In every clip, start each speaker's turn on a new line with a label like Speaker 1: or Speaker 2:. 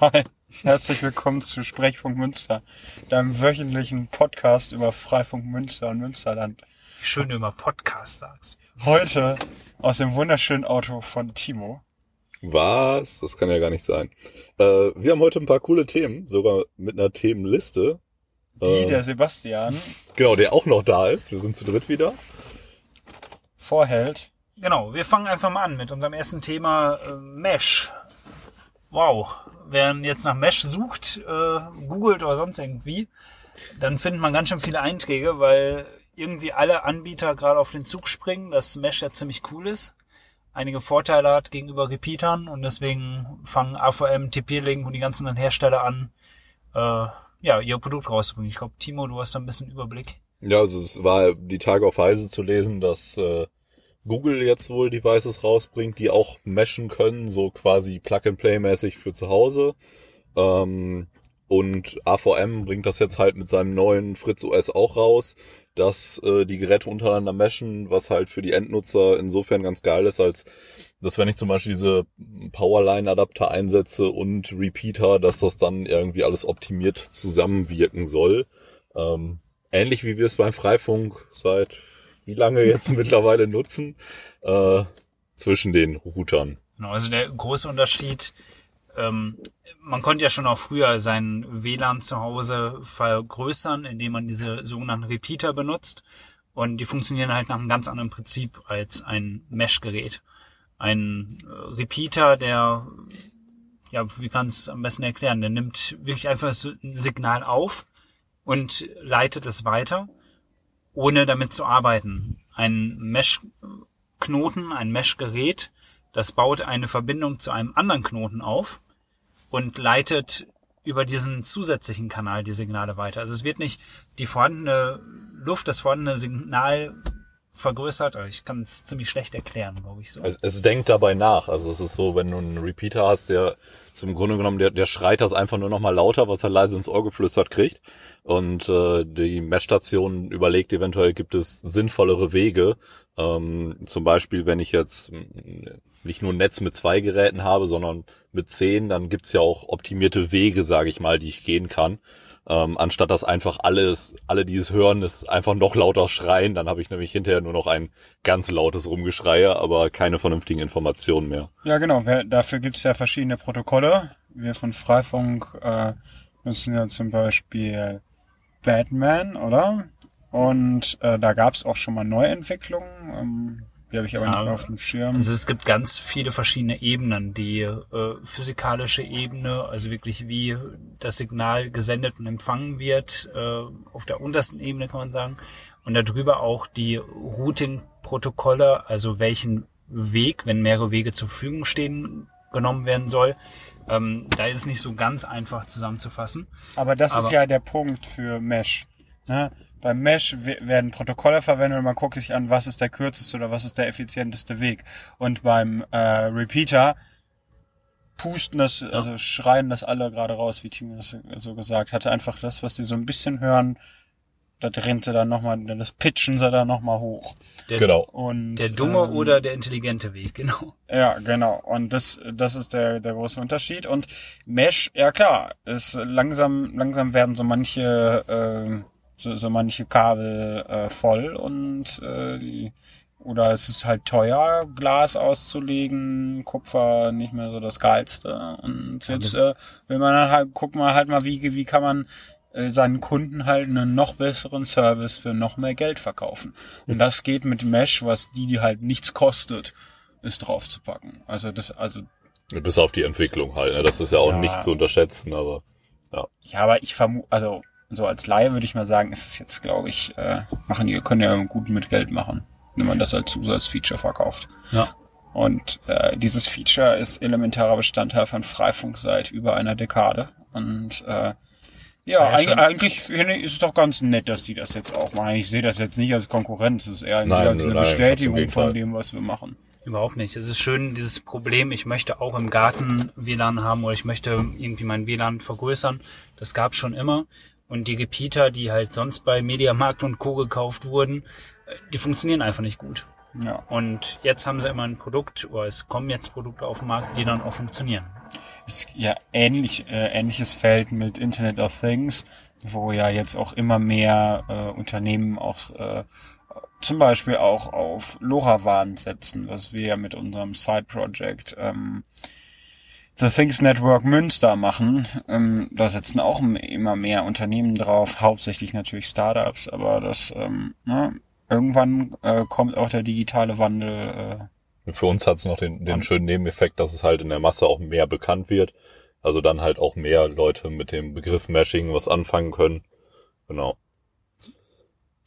Speaker 1: Hi, herzlich willkommen zu Sprechfunk Münster, deinem wöchentlichen Podcast über Freifunk Münster und Münsterland.
Speaker 2: Schön du immer Podcast sagst.
Speaker 1: Heute aus dem wunderschönen Auto von Timo.
Speaker 3: Was? Das kann ja gar nicht sein. Äh, wir haben heute ein paar coole Themen, sogar mit einer Themenliste.
Speaker 1: Die
Speaker 3: Äh,
Speaker 1: der Sebastian
Speaker 3: Genau, der auch noch da ist. Wir sind zu dritt wieder.
Speaker 1: vorhält.
Speaker 2: Genau, wir fangen einfach mal an mit unserem ersten Thema äh, Mesh. Wow, wer jetzt nach Mesh sucht, äh, googelt oder sonst irgendwie, dann findet man ganz schön viele Einträge, weil irgendwie alle Anbieter gerade auf den Zug springen, dass Mesh ja ziemlich cool ist, einige Vorteile hat gegenüber Repeatern und deswegen fangen AVM, TP-Link und die ganzen Hersteller an, äh, ja, ihr Produkt rauszubringen. Ich glaube, Timo, du hast da ein bisschen Überblick.
Speaker 3: Ja, also es war die Tage auf Heise zu lesen, dass äh, Google jetzt wohl Devices rausbringt, die auch meshen können, so quasi Plug-and-Play-mäßig für zu Hause. Ähm, und AVM bringt das jetzt halt mit seinem neuen Fritz OS auch raus, dass äh, die Geräte untereinander meshen, was halt für die Endnutzer insofern ganz geil ist, als dass wenn ich zum Beispiel diese Powerline-Adapter einsetze und Repeater, dass das dann irgendwie alles optimiert zusammenwirken soll. Ähm, ähnlich wie wir es beim Freifunk seit wie lange jetzt mittlerweile nutzen, äh, zwischen den Routern.
Speaker 2: Genau, also der große Unterschied, ähm, man konnte ja schon auch früher sein WLAN zu Hause vergrößern, indem man diese sogenannten Repeater benutzt. Und die funktionieren halt nach einem ganz anderen Prinzip als ein Mesh-Gerät. Ein äh, Repeater, der, ja, wie kann es am besten erklären, der nimmt wirklich einfach ein Signal auf und leitet es weiter, ohne damit zu arbeiten. Ein Mesh-Knoten, ein Mesh-Gerät, das baut eine Verbindung zu einem anderen Knoten auf und leitet über diesen zusätzlichen Kanal die Signale weiter. Also es wird nicht die vorhandene Luft, das vorhandene Signal vergrößert. Ich kann es ziemlich schlecht erklären, glaube ich so.
Speaker 3: Es, es denkt dabei nach. Also es ist so, wenn du einen Repeater hast, der im Grunde genommen, der, der schreit das einfach nur noch mal lauter, was er leise ins Ohr geflüstert kriegt. Und äh, die Messstation überlegt eventuell, gibt es sinnvollere Wege. Ähm, zum Beispiel, wenn ich jetzt mh, nicht nur ein Netz mit zwei Geräten habe, sondern mit zehn, dann gibt's ja auch optimierte Wege, sage ich mal, die ich gehen kann. Ähm, anstatt dass einfach alles, alle, die es hören, es einfach noch lauter schreien, dann habe ich nämlich hinterher nur noch ein ganz lautes Rumgeschreie, aber keine vernünftigen Informationen mehr.
Speaker 1: Ja, genau. wer- Dafür gibt's ja verschiedene Protokolle. Wir von Freifunk äh, nutzen ja zum Beispiel Batman, oder? Und äh, da gab's auch schon mal Neuentwicklungen. Ähm, die habe ich aber
Speaker 2: Ja,
Speaker 1: nicht mehr auf dem Schirm.
Speaker 2: Also es gibt ganz viele verschiedene Ebenen. Die äh, physikalische Ebene, also wirklich wie das Signal gesendet und empfangen wird, äh, auf der untersten Ebene kann man sagen. Und darüber auch die Routing-Protokolle, also welchen Weg, wenn mehrere Wege zur Verfügung stehen, genommen werden soll. Ähm, da ist es nicht so ganz einfach zusammenzufassen.
Speaker 1: Aber das ist
Speaker 2: Aber-
Speaker 1: ja der Punkt für Mesh. Ne? Beim Mesh we- werden Protokolle verwendet und man guckt sich an, was ist der kürzeste oder was ist der effizienteste Weg. Und beim äh, Repeater pusten das, also schreien das alle gerade raus, wie Timo das so gesagt hatte. Einfach das, was die so ein bisschen hören, da drehen sie dann nochmal, das pitchen sie dann nochmal hoch.
Speaker 2: Der,
Speaker 3: Genau.
Speaker 1: Und,
Speaker 2: der dumme
Speaker 1: ähm,
Speaker 2: oder der intelligente Weg, genau.
Speaker 1: Ja, genau. Und das, das ist der, der große Unterschied. Und Mesh, ja klar, ist langsam, langsam werden so manche, äh, so, so manche Kabel äh, voll und äh, die, oder es ist halt teuer, Glas auszulegen, Kupfer nicht mehr so das geilste. Und jetzt äh, will man dann halt, guck mal halt mal, wie, wie kann man äh, seinen Kunden halt einen noch besseren Service für noch mehr Geld verkaufen. Und das geht mit Mesh, was die, die halt nichts kostet, ist draufzupacken. Also das, also
Speaker 3: Bis auf die Entwicklung halt. Ne? Das ist ja auch
Speaker 1: Ja.
Speaker 3: nicht zu unterschätzen, aber ja.
Speaker 1: ja, aber ich vermute, also so als Laie würde ich mal sagen, ist es jetzt, glaube ich, äh, machen die können ja gut mit Geld machen, wenn man das als Zusatzfeature verkauft.
Speaker 2: Ja.
Speaker 1: Und äh, dieses Feature ist elementarer Bestandteil von Freifunk seit über einer Dekade. Und äh, ja,
Speaker 2: ja
Speaker 1: eigentlich finde ich, ist es doch ganz nett, dass die das jetzt auch machen. Ich sehe das jetzt nicht als Konkurrenz, es ist eher
Speaker 3: Nein,
Speaker 1: als eine
Speaker 3: nein,
Speaker 1: Bestätigung von dem, was wir machen.
Speaker 2: Überhaupt nicht. Es ist schön, dieses Problem, ich möchte auch im Garten WLAN haben oder ich möchte irgendwie mein WLAN vergrößern. Das gab schon immer. Und die Repeater, die halt sonst bei Mediamarkt und Co. gekauft wurden, äh, die funktionieren einfach nicht gut.
Speaker 1: Ja.
Speaker 2: Und jetzt haben sie immer ein Produkt, oder es kommen jetzt Produkte auf den Markt, die dann auch funktionieren.
Speaker 1: ist ja ähnlich, äh, ähnliches Feld mit Internet of Things, wo ja jetzt auch immer mehr äh, Unternehmen auch äh, zum Beispiel auch auf LoRaWAN setzen, was wir ja mit unserem Side-Project ähm, The Things Network Münster machen. Ähm, da setzen auch immer mehr Unternehmen drauf, hauptsächlich natürlich Startups, aber das ähm, ne, irgendwann äh, kommt auch der digitale Wandel. Äh,
Speaker 3: Für uns hat es noch den, den schönen Nebeneffekt, dass es halt in der Masse auch mehr bekannt wird. Also dann halt auch mehr Leute mit dem Begriff Meshing was anfangen können. Genau.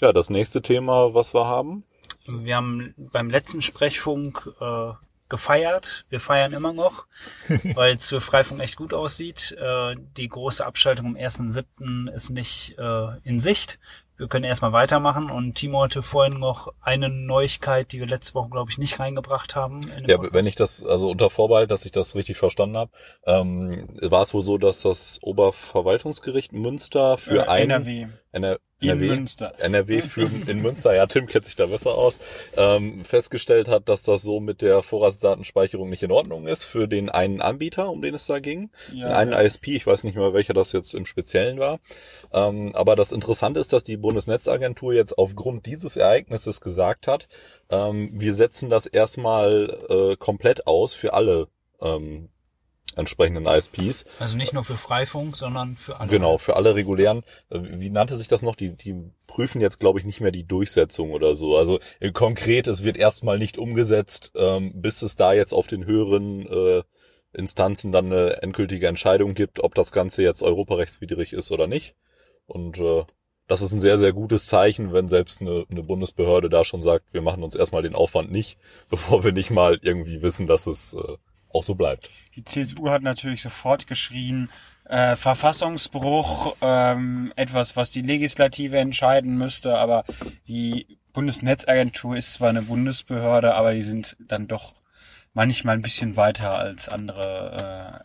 Speaker 3: Ja, das nächste Thema, was wir haben.
Speaker 2: Wir haben beim letzten Sprechfunk äh, gefeiert. Wir feiern immer noch, weil es für Freifunk echt gut aussieht. Äh, die große Abschaltung am 1.7. ist nicht äh, in Sicht. Wir können erstmal weitermachen und Timo hatte vorhin noch eine Neuigkeit, die wir letzte Woche, glaube ich, nicht reingebracht haben.
Speaker 3: Ja,
Speaker 2: Podcast.
Speaker 3: wenn ich das, also unter Vorbehalt, dass ich das richtig verstanden habe, ähm, war es wohl so, dass das Oberverwaltungsgericht Münster für
Speaker 1: Äh,
Speaker 3: einen
Speaker 1: NRW.
Speaker 3: NR
Speaker 1: In
Speaker 3: NRW,
Speaker 1: Münster.
Speaker 3: NRW für in Münster, ja, Tim kennt sich da besser aus, ähm, festgestellt hat, dass das so mit der Vorratsdatenspeicherung nicht in Ordnung ist für den einen Anbieter, um den es da ging.
Speaker 1: Ja,
Speaker 3: einen
Speaker 1: ja.
Speaker 3: ISP, ich weiß nicht mehr, welcher das jetzt im Speziellen war. Ähm, aber das Interessante ist, dass die Bundesnetzagentur jetzt aufgrund dieses Ereignisses gesagt hat, ähm, wir setzen das erstmal äh, komplett aus für alle ähm, entsprechenden ISPs.
Speaker 2: Also nicht nur für Freifunk, sondern für alle.
Speaker 3: Genau, für alle regulären, äh, wie nannte sich das noch? Die, die prüfen jetzt, glaube ich, nicht mehr die Durchsetzung oder so. Also äh, konkret, es wird erstmal nicht umgesetzt, ähm, bis es da jetzt auf den höheren äh, Instanzen dann eine endgültige Entscheidung gibt, ob das Ganze jetzt europarechtswidrig ist oder nicht. Und äh, das ist ein sehr, sehr gutes Zeichen, wenn selbst eine, eine Bundesbehörde da schon sagt, wir machen uns erstmal den Aufwand nicht, bevor wir nicht mal irgendwie wissen, dass es äh, auch so bleibt.
Speaker 1: Die CSU hat natürlich sofort geschrien, äh, Verfassungsbruch, ähm, etwas, was die Legislative entscheiden müsste, aber die Bundesnetzagentur ist zwar eine Bundesbehörde, aber die sind dann doch manchmal ein bisschen weiter als andere.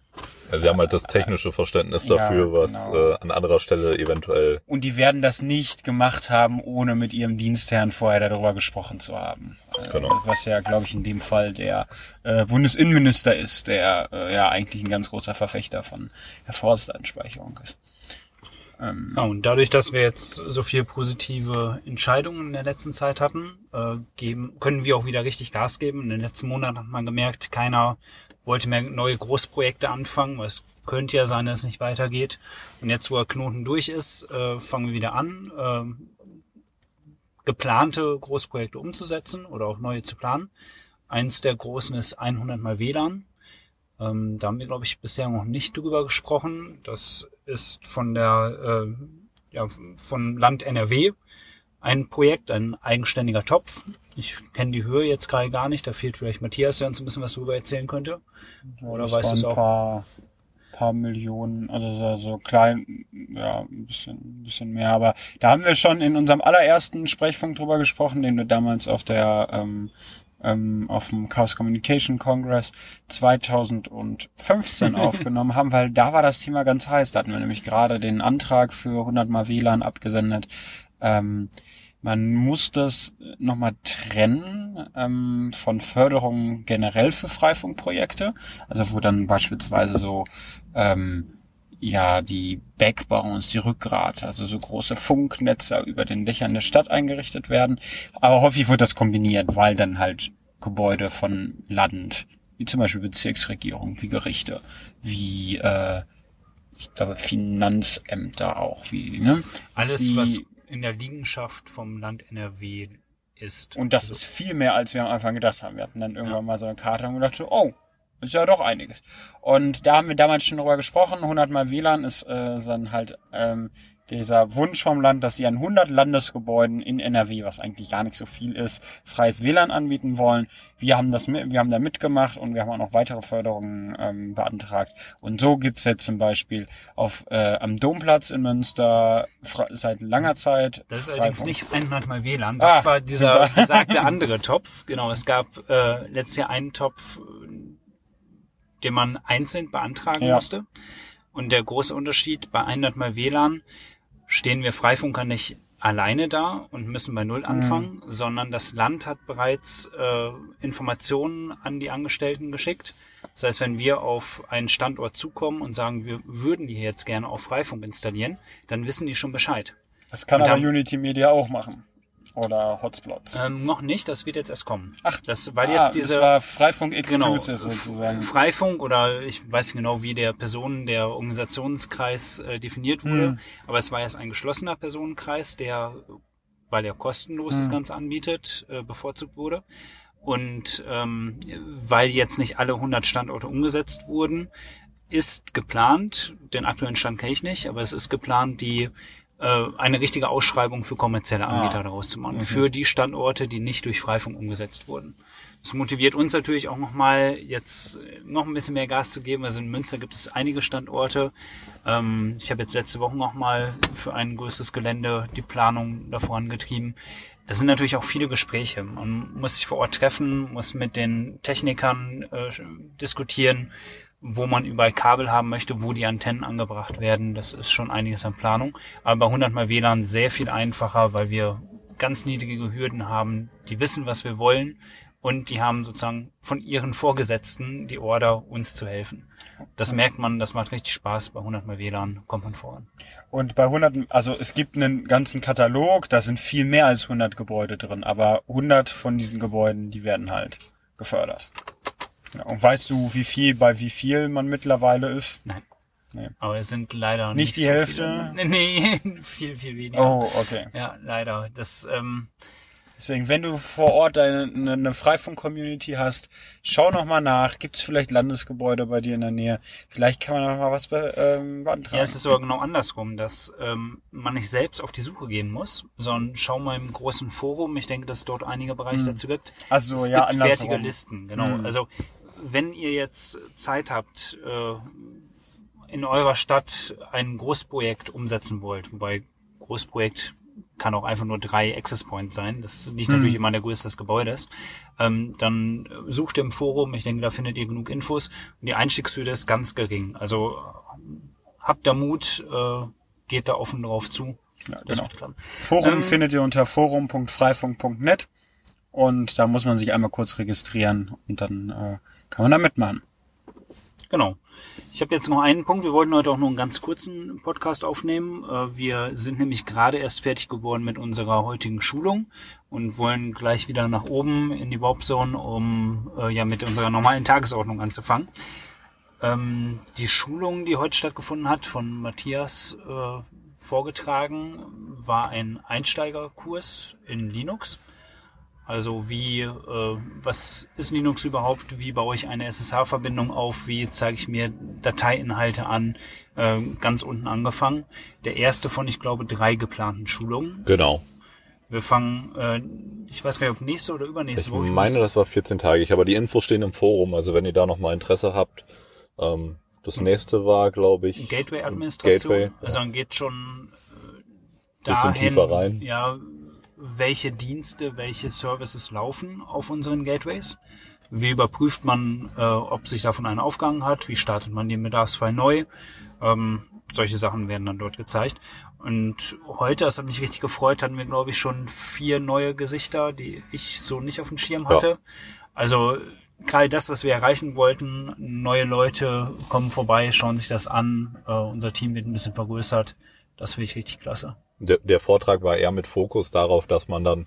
Speaker 1: Äh,
Speaker 3: Also sie haben halt das technische Verständnis
Speaker 1: Ja,
Speaker 3: dafür, was
Speaker 1: genau.
Speaker 3: äh, an anderer Stelle eventuell
Speaker 1: und die werden das nicht gemacht haben, ohne mit ihrem Dienstherrn vorher darüber gesprochen zu haben. Äh,
Speaker 3: Genau.
Speaker 1: Was ja, glaube ich, in dem Fall der äh, Bundesinnenminister ist, der äh, ja eigentlich ein ganz großer Verfechter von der Vorratsdatenspeicherung ist.
Speaker 2: Ja, und dadurch, dass wir jetzt so viel positive Entscheidungen in der letzten Zeit hatten, äh, geben, können wir auch wieder richtig Gas geben. In den letzten Monaten hat man gemerkt, keiner wollte mehr neue Großprojekte anfangen, weil es könnte ja sein, dass es nicht weitergeht. Und jetzt, wo der Knoten durch ist, äh, fangen wir wieder an, äh, geplante Großprojekte umzusetzen oder auch neue zu planen. Eins der großen ist 100 mal WLAN. Ähm, da haben wir, glaube ich, bisher noch nicht drüber gesprochen. Das ist von der, äh, ja, von Land NRW ein Projekt, ein eigenständiger Topf. Ich kenne die Höhe jetzt gerade gar nicht. Da fehlt vielleicht Matthias, der uns ein bisschen was darüber erzählen könnte. Oder
Speaker 1: das
Speaker 2: weißt du es
Speaker 1: ein
Speaker 2: auch?
Speaker 1: paar, paar Millionen, also so, so klein, ja, ein bisschen, ein bisschen mehr. Aber da haben wir schon in unserem allerersten Sprechfunk drüber gesprochen, den wir damals auf der ähm, ähm, auf dem Chaos Communication Congress 2015 aufgenommen haben, weil da war das Thema ganz heiß. Da hatten wir nämlich gerade den Antrag für 100 mal WLAN abgesendet. Ähm, man muss das nochmal trennen ähm, von Förderung generell für Freifunkprojekte, also wo dann beispielsweise so ähm, ja die Backbones, die Rückgrat, also so große Funknetze über den Dächern der Stadt eingerichtet werden. Aber häufig wird das kombiniert, weil dann halt Gebäude von Land, wie zum Beispiel Bezirksregierung, wie Gerichte, wie äh, ich glaube Finanzämter auch, wie ne?
Speaker 2: Alles,
Speaker 1: die,
Speaker 2: was in der Liegenschaft vom Land NRW ist.
Speaker 1: Und das ist viel mehr, als wir am Anfang gedacht haben. Wir hatten dann irgendwann mal so eine Karte und gedacht, oh, ist ja doch einiges. Und da haben wir damals schon drüber gesprochen. 100 mal WLAN ist äh, dann halt ähm, dieser Wunsch vom Land, dass sie an 100 Landesgebäuden in NRW, was eigentlich gar nicht so viel ist, freies WLAN anbieten wollen. Wir haben das, wir haben da mitgemacht und wir haben auch noch weitere Förderungen ähm, beantragt. Und so gibt's jetzt zum Beispiel auf äh, am Domplatz in Münster seit langer Zeit.
Speaker 2: Das ist allerdings
Speaker 1: Freifunk.
Speaker 2: nicht 100 mal WLAN. Das
Speaker 1: Ah,
Speaker 2: war dieser besagte andere Topf. Genau, es gab äh, letztes Jahr einen Topf, den man einzeln beantragen
Speaker 1: Ja.
Speaker 2: musste. Und der große Unterschied bei 100 mal WLAN stehen wir Freifunker nicht alleine da und müssen bei Null anfangen, sondern das Land hat bereits äh, Informationen an die Angestellten geschickt. Das heißt, wenn wir auf einen Standort zukommen und sagen, wir würden die hier jetzt gerne auf Freifunk installieren, dann wissen die schon Bescheid.
Speaker 1: Das kann
Speaker 2: Und
Speaker 1: aber Unity Media auch machen. Oder Hotspots.
Speaker 2: Ähm, noch nicht, das wird jetzt erst kommen.
Speaker 1: Ach,
Speaker 2: das, weil
Speaker 1: ah,
Speaker 2: jetzt diese
Speaker 1: das war Freifunk
Speaker 2: Genau.
Speaker 1: Exclusive sozusagen.
Speaker 2: Freifunk oder ich weiß nicht genau, wie der Personen, der Organisationskreis äh, definiert wurde,
Speaker 1: Mhm.
Speaker 2: aber es war jetzt ein geschlossener Personenkreis, der, weil er kostenlos
Speaker 1: Mhm.
Speaker 2: das Ganze anbietet, äh, bevorzugt wurde. Und ähm, weil jetzt nicht alle 100 Standorte umgesetzt wurden, ist geplant, den aktuellen Stand kenne ich nicht, aber es ist geplant, die eine richtige Ausschreibung für kommerzielle Anbieter daraus zu machen, für die Standorte, die nicht durch Freifunk umgesetzt wurden. Das motiviert uns natürlich auch nochmal, jetzt äh, noch ein bisschen mehr Gas zu geben. Also in Münster gibt es einige Standorte. Ähm, ich habe jetzt letzte Woche nochmal für ein größeres Gelände die Planung da vorangetrieben. Das sind natürlich auch viele Gespräche. Man muss sich vor Ort treffen, muss mit den Technikern äh, diskutieren, wo man überall Kabel haben möchte, wo die Antennen angebracht werden. Das ist schon einiges an Planung. Aber bei 100 mal WLAN sehr viel einfacher, weil wir ganz niedrige Hürden haben. Die wissen, was wir wollen und die haben sozusagen von ihren Vorgesetzten die Order, uns zu helfen. Das merkt man, das macht richtig Spaß. Bei 100 mal WLAN kommt man voran.
Speaker 1: Und bei 100, also es gibt einen ganzen Katalog, da sind viel mehr als 100 Gebäude drin, aber 100 von diesen Gebäuden, die werden halt gefördert. Ja, und weißt du, wie viel bei wie viel man mittlerweile ist?
Speaker 2: Nein.
Speaker 1: Nee.
Speaker 2: Aber es sind leider
Speaker 1: Nicht die
Speaker 2: so
Speaker 1: Hälfte?
Speaker 2: Viele. Nee, viel, viel weniger.
Speaker 1: Oh, okay.
Speaker 2: Ja, leider. Das, ähm,
Speaker 1: Deswegen, wenn du vor Ort eine, eine, eine Freifunk-Community hast, schau noch mal nach. Gibt es vielleicht Landesgebäude bei dir in der Nähe? Vielleicht kann man noch mal was be, ähm, beantragen.
Speaker 2: Ja, es ist sogar genau andersrum, dass ähm, man nicht selbst auf die Suche gehen muss, sondern schau mal im großen Forum. Ich denke, dass es dort einige Bereiche dazu gibt.
Speaker 1: Ach so,
Speaker 2: es
Speaker 1: ja,
Speaker 2: gibt
Speaker 1: andersrum.
Speaker 2: fertige Listen, genau. Also wenn ihr jetzt Zeit habt, äh, in eurer Stadt ein Großprojekt umsetzen wollt, wobei Großprojekt kann auch einfach nur drei Access Points sein. Das liegt natürlich immer an der Größe des Gebäudes. Ähm, dann sucht ihr im Forum. Ich denke, da findet ihr genug Infos. Und die Einstiegshürde ist ganz gering. Also habt da Mut, äh, geht da offen drauf zu.
Speaker 1: Ja,
Speaker 2: Das
Speaker 1: genau. Forum
Speaker 2: Ähm,
Speaker 1: findet ihr unter forum.freifunk.net und da muss man sich einmal kurz registrieren und dann äh, kann man da mitmachen.
Speaker 2: Genau. Ich habe jetzt noch einen Punkt. Wir wollten heute auch nur einen ganz kurzen Podcast aufnehmen. Äh, Wir sind nämlich gerade erst fertig geworden mit unserer heutigen Schulung und wollen gleich wieder nach oben in die Warp um äh, ja mit unserer normalen Tagesordnung anzufangen. Ähm, die Schulung, die heute stattgefunden hat, von Matthias äh, vorgetragen, war ein Einsteigerkurs in Linux. Also wie, äh, was ist Linux überhaupt? Wie baue ich eine SSH-Verbindung auf? Wie zeige ich mir Dateiinhalte an? Äh, ganz unten angefangen. Der erste von, ich glaube, drei geplanten Schulungen.
Speaker 3: Genau.
Speaker 2: Wir fangen, äh, ich weiß gar nicht, ob nächste oder übernächste
Speaker 3: Ich
Speaker 2: Woche.
Speaker 3: meine,
Speaker 2: muss-
Speaker 3: das war 14 Tage. Ich aber die Infos stehen im Forum. Also wenn ihr da noch mal Interesse habt. Ähm, das nächste war, glaube ich,
Speaker 2: Gateway-Administration.
Speaker 3: Gateway,
Speaker 2: Also man geht schon äh,
Speaker 3: Bisschen
Speaker 2: dahin,
Speaker 3: tiefer rein.
Speaker 2: ja, welche Dienste, welche Services laufen auf unseren Gateways. Wie überprüft man, äh, ob sich davon einer aufgegangen hat? Wie startet man den Bedarfsfall neu? Ähm, solche Sachen werden dann dort gezeigt. Und heute, das hat mich richtig gefreut, hatten wir, glaube ich, schon vier neue Gesichter, die ich so nicht auf dem Schirm hatte. Also gerade das, was wir erreichen wollten, neue Leute kommen vorbei, schauen sich das an, äh, unser Team wird ein bisschen vergrößert. Das finde ich richtig klasse.
Speaker 3: Der, der Vortrag war eher mit Fokus darauf, dass man dann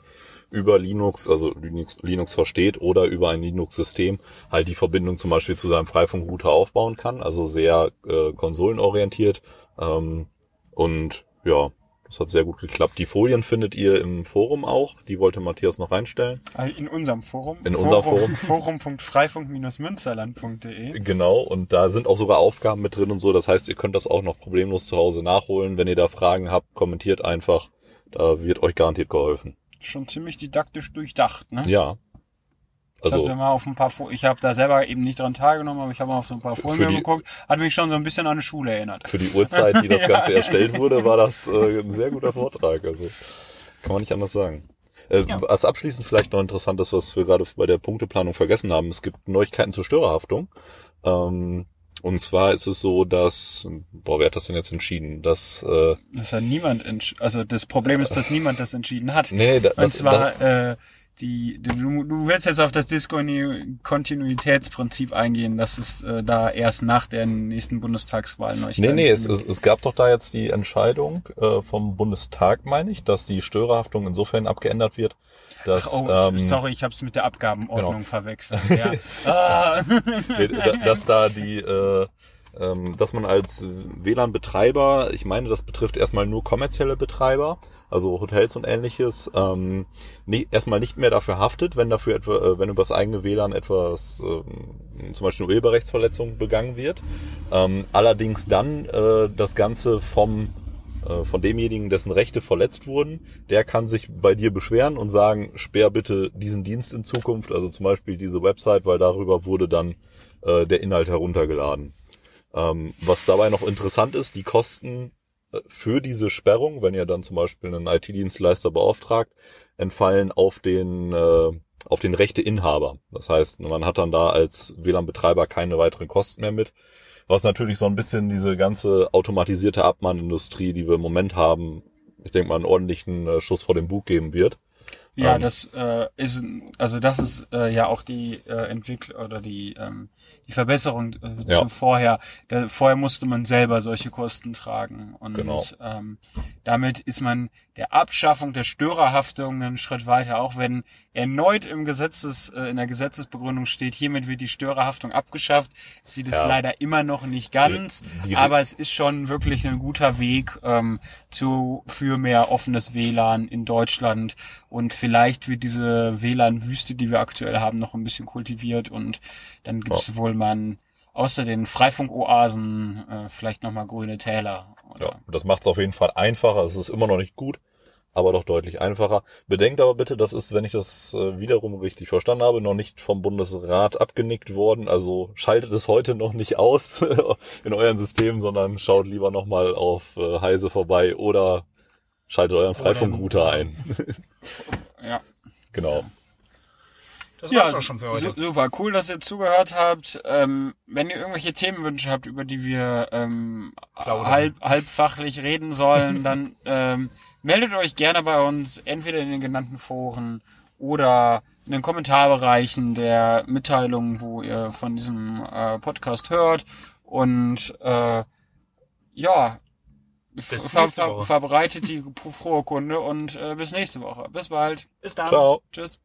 Speaker 3: über Linux, also Linux, Linux versteht oder über ein Linux-System halt die Verbindung zum Beispiel zu seinem Freifunkrouter aufbauen kann. Also sehr äh, konsolenorientiert. Ähm, und ja, das hat sehr gut geklappt. Die Folien findet ihr im Forum auch. Die wollte Matthias noch reinstellen.
Speaker 1: Ah, In unserem Forum.
Speaker 3: In unserem Forum.
Speaker 1: Forum.freifunk-münsterland.de.
Speaker 3: Genau, und da sind auch sogar Aufgaben mit drin und so. Das heißt, ihr könnt das auch noch problemlos zu Hause nachholen. Wenn ihr da Fragen habt, kommentiert einfach. Da wird euch garantiert geholfen.
Speaker 1: Schon ziemlich didaktisch durchdacht, ne?
Speaker 3: Ja.
Speaker 1: Ich
Speaker 3: Also,
Speaker 1: habe mal auf ein paar, ich habe da selber eben nicht dran teilgenommen, aber ich habe mal auf so ein paar Folien geguckt, hat mich schon so ein bisschen an eine Schule erinnert.
Speaker 3: für die Uhrzeit, die das Ganze erstellt wurde, war das äh, ein sehr guter Vortrag. Also kann man nicht anders sagen. Äh,
Speaker 2: Ja.
Speaker 3: Was abschließend vielleicht noch interessant ist, was wir gerade bei der Punkteplanung vergessen haben. Es gibt Neuigkeiten zur Störerhaftung. Ähm, und zwar ist es so, dass, boah, wer hat das denn jetzt entschieden? Dass, äh,
Speaker 1: Das hat niemand entsch also das Problem ist, dass niemand das entschieden hat.
Speaker 3: Nee, da-
Speaker 1: Und
Speaker 3: das-
Speaker 1: zwar äh, die, die du, du willst jetzt auf das Diskontinuitätsprinzip eingehen, dass es äh, da erst nach der nächsten Bundestagswahl neu
Speaker 3: nee, nee, es, es, es gab doch da jetzt die Entscheidung äh, vom Bundestag, meine ich, dass die Störerhaftung insofern abgeändert wird, dass,
Speaker 1: Oh,
Speaker 3: ähm,
Speaker 1: sorry, ich habe es mit der Abgabenordnung
Speaker 3: genau.
Speaker 1: verwechselt. Ja. ah,
Speaker 3: dass da die, äh, dass man als WLAN-Betreiber, ich meine, das betrifft erstmal nur kommerzielle Betreiber, also Hotels und ähnliches, ähm, nee, erstmal nicht mehr dafür haftet, wenn dafür etwa, äh, wenn über das eigene WLAN etwas, ähm, zum Beispiel eine Urheberrechtsverletzung begangen wird. Ähm, allerdings dann äh, das Ganze vom äh, von demjenigen, dessen Rechte verletzt wurden, der kann sich bei dir beschweren und sagen, sperr bitte diesen Dienst in Zukunft, also zum Beispiel diese Website, weil darüber wurde dann äh, der Inhalt heruntergeladen. Ähm, was dabei noch interessant ist, die Kosten äh, für diese Sperrung, wenn ihr dann zum Beispiel einen IT-Dienstleister beauftragt, entfallen auf den äh, auf den Rechteinhaber. Das heißt, man hat dann da als WLAN-Betreiber keine weiteren Kosten mehr mit. Was natürlich so ein bisschen diese ganze automatisierte Abmahnindustrie, die wir im Moment haben, ich denke mal, einen ordentlichen äh, Schuss vor den Bug geben wird.
Speaker 1: Ja,
Speaker 3: Ähm.
Speaker 1: das äh, ist also das ist äh, ja auch die äh, Entwicklung oder die ähm, die Verbesserung äh,
Speaker 3: Ja.
Speaker 1: zu vorher. Da, vorher musste man selber solche Kosten tragen und
Speaker 3: Genau.
Speaker 1: ähm, damit ist man der Abschaffung der Störerhaftung einen Schritt weiter, auch wenn erneut im Gesetzes äh, in der Gesetzesbegründung steht, hiermit wird die Störerhaftung abgeschafft, sieht es
Speaker 3: Ja.
Speaker 1: leider immer noch nicht ganz,
Speaker 3: Die-
Speaker 1: aber es ist schon wirklich ein guter Weg ähm, zu für mehr offenes WLAN in Deutschland und vielleicht wird diese WLAN-Wüste, die wir aktuell haben, noch ein bisschen kultiviert und dann gibt's wohl mal ein- außer den Freifunk-Oasen äh, vielleicht nochmal grüne Täler. Oder?
Speaker 3: Ja, das macht es auf jeden Fall einfacher. Es ist immer noch nicht gut, aber doch deutlich einfacher. Bedenkt aber bitte, das ist, wenn ich das äh, wiederum richtig verstanden habe, noch nicht vom Bundesrat abgenickt worden. Also schaltet es heute noch nicht aus in euren Systemen, sondern schaut lieber nochmal auf äh, Heise vorbei oder schaltet euren Freifunkrouter ein.
Speaker 1: Ja.
Speaker 3: genau.
Speaker 2: Das
Speaker 1: Ja,
Speaker 2: war's auch schon für heute.
Speaker 1: su- super, cool, dass ihr zugehört habt. Ähm, wenn ihr irgendwelche Themenwünsche habt, über die wir ähm, halb, halbfachlich reden sollen, dann ähm, meldet euch gerne bei uns, entweder in den genannten Foren oder in den Kommentarbereichen der Mitteilungen, wo ihr von diesem äh, Podcast hört. Und äh, ja, ver ver verbreitet die frohe Kunde und äh, bis nächste Woche. Bis bald.
Speaker 2: Bis dann.
Speaker 3: Ciao.
Speaker 1: Tschüss.